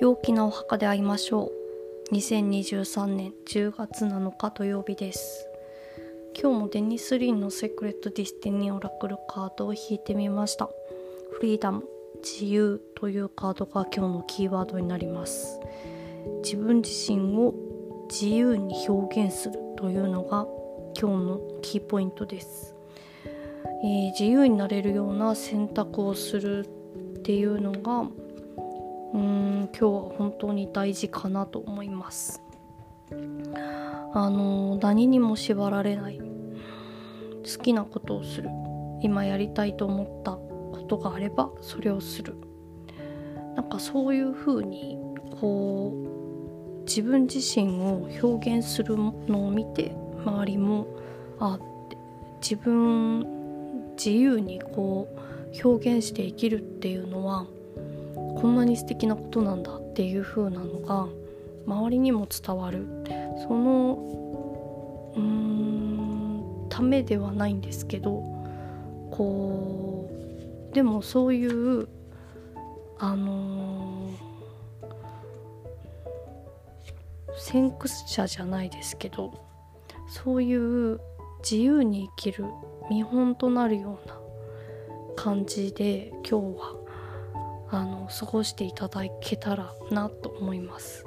陽気なお墓で会いましょう。2023年10月7日土曜日です。今日もデニス・リンの Sacred Destiny Oracle カードを引いてみました。 Freedom 自由というカードが今日のキーワードになります。自分自身を自由に表現するというのが今日のキーポイントです、え、自由になれるような選択をするっていうのがうん今日は本当に大事かなと思います。あの何にも縛られない。好きなことをする。今やりたいと思ったことがあればそれをする。なんかそういうふうにこう自分自身を表現するのを見て周りもあって自分自由にこう表現して生きるっていうのはこんなに素敵なことなんだっていう風なのが周りにも伝わる。そのうーんためではないんですけどこうでもそういうあのー、先駆者じゃないですけどそういう自由に生きる見本となるような感じで今日はあの過ごしていただけたらなと思います。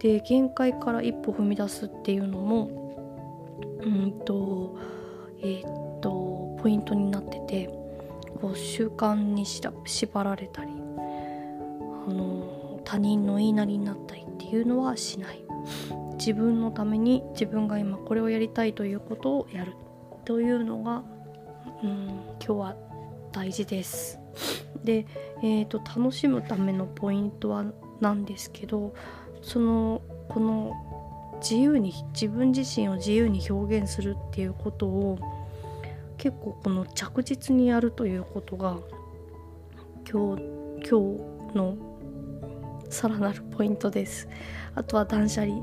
で限界から一歩踏み出すっていうのもうんとえー、っとポイントになっててこう習慣に縛られたりあの他人の言いなりになったりっていうのはしない自分のために自分が今これをやりたいということをやるというのが、うん、今日は大事です。で、えーと、楽しむためのポイントはなんですけどそのこの自由に自分自身を自由に表現するっていうことを結構この着実にやるということが今日今日のさらなるポイントです。あとは断捨離。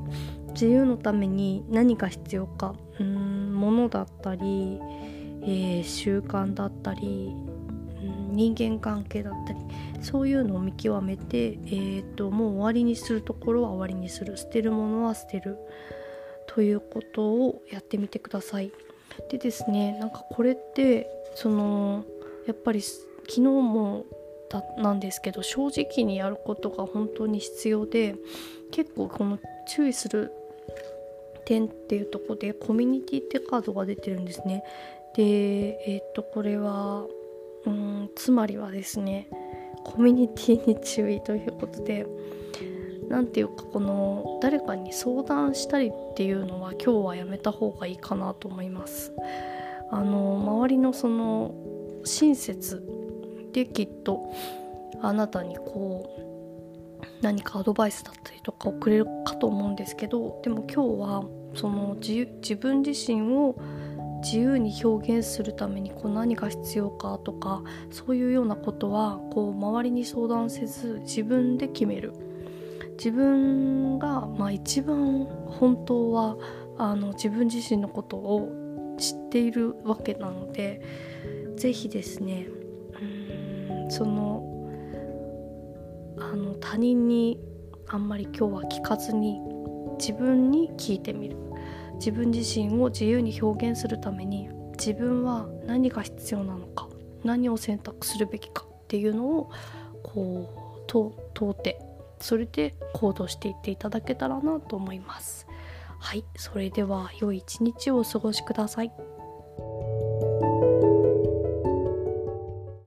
自由のために何が必要か。うん物だったり、えー、習慣だったり人間関係だったりそういうのを見極めて、えーと、もう終わりにするところは終わりにする捨てるものは捨てるということをやってみてください。でですねなんかこれってそのやっぱり昨日もだなんですけど正直にやることが本当に必要で結構この注意する点っていうとこでコミュニティってカードが出てるんですね。でえっ、とこれはうんつまりはですねコミュニティに注意ということで何ていうかこの誰かに相談したりっていうのは今日はやめた方がいいかなと思います。あの周りのその親切できっとあなたにこう何かアドバイスだったりとかをくれるかと思うんですけどでも今日はその自分自身を自由に表現するためにこう何が必要かとかそういうようなことはこう周りに相談せず自分で決める。自分が、まあ、一番本当はあの自分自身のことを知っているわけなので是非ですねうんそのあの他人にあんまり今日は聞かずに自分に聞いてみる。自分自身を自由に表現するために自分は何が必要なのか何を選択するべきかっていうのをこう問うてそれで行動していっていただけたらなと思います。はい、それでは良い一日をお過ごしください。